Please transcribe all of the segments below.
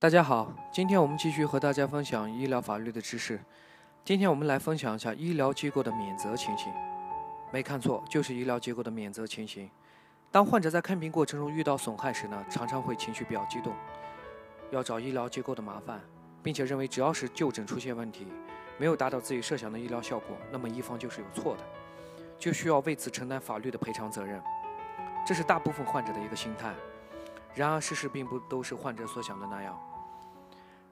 大家好，今天我们继续和大家分享医疗法律的知识。今天我们来分享一下医疗机构的免责情形。没看错，就是医疗机构的免责情形。当患者在看病过程中遇到损害时呢，常常会情绪比较激动，要找医疗机构的麻烦，并且认为只要是就诊出现问题，没有达到自己设想的医疗效果，那么一方就是有错的，就需要为此承担法律的赔偿责任。这是大部分患者的一个心态。然而，事实并不都是患者所想的那样。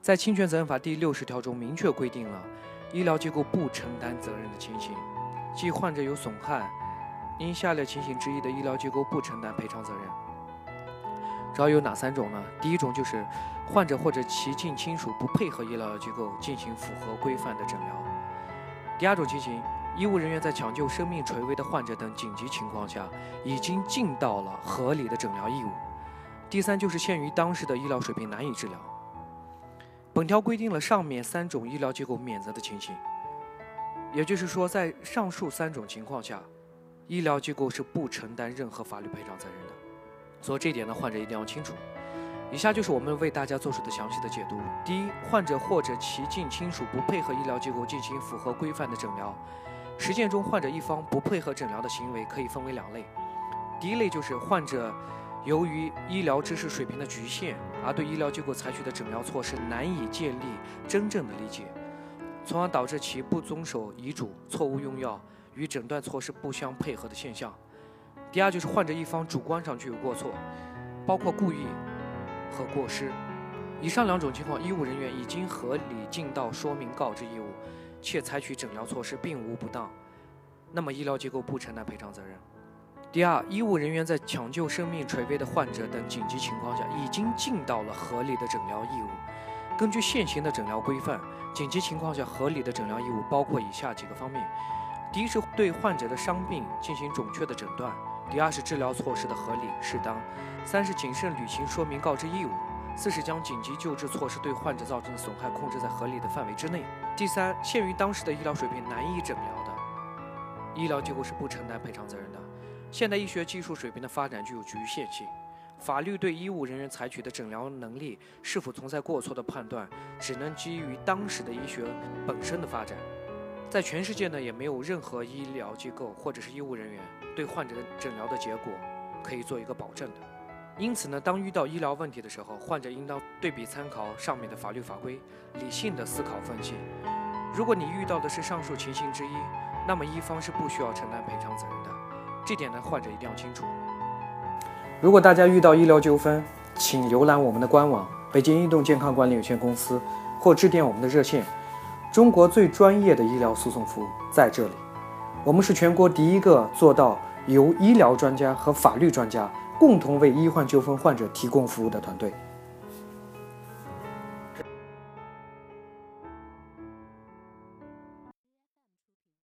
在侵权责任法第六十条中明确规定了医疗机构不承担责任的情形，即患者有损害，因下列情形之一的医疗机构不承担赔偿责任。主要有哪三种呢？第一种就是患者或者其近亲属不配合医疗机构进行符合规范的诊疗。第二种情形，医务人员在抢救生命垂危的患者等紧急情况下，已经尽到了合理的诊疗义务。第三就是限于当时的医疗水平难以治疗。本条规定了上面三种医疗机构免责的情形，也就是说，在上述三种情况下，医疗机构是不承担任何法律赔偿责任的。所以这一点呢，患者一定要清楚。以下就是我们为大家做出的详细的解读。第一，患者或者其近亲属不配合医疗机构进行符合规范的诊疗，实践中患者一方不配合诊疗的行为可以分为两类。第一类就是患者。由于医疗知识水平的局限，而对医疗机构采取的诊疗措施难以建立真正的理解，从而导致其不遵守医嘱、错误用药与诊断措施不相配合的现象。第二就是患者一方主观上具有过错，包括故意和过失。以上两种情况，医务人员已经合理尽到说明告知义务，且采取诊疗措施并无不当，那么医疗机构不承担赔偿责任。第二，医务人员在抢救生命垂危的患者等紧急情况下，已经尽到了合理的诊疗义务。根据现行的诊疗规范，紧急情况下合理的诊疗义务包括以下几个方面：第一是对患者的伤病进行准确的诊断；第二是治疗措施的合理适当；三是谨慎履行说明告知义务；四是将紧急救治措施对患者造成的损害控制在合理的范围之内；第三，限于当时的医疗水平难以诊疗的，医疗机构是不承担赔偿责任的。现代医学技术水平的发展具有局限性，法律对医务人员采取的诊疗能力是否存在过错的判断，只能基于当时的医学本身的发展。在全世界呢，也没有任何医疗机构或者是医务人员对患者的诊疗的结果可以做一个保证的。因此呢，当遇到医疗问题的时候，患者应当对比参考上面的法律法规，理性的思考分析。如果你遇到的是上述情形之一，那么一方是不需要承担赔偿责任的。这点呢，患者一定要清楚。如果大家遇到医疗纠纷，请浏览我们的官网“北京移动健康管理有限公司”，或致电我们的热线。中国最专业的医疗诉讼服务在这里。我们是全国第一个做到由医疗专家和法律专家共同为医患纠纷患者提供服务的团队。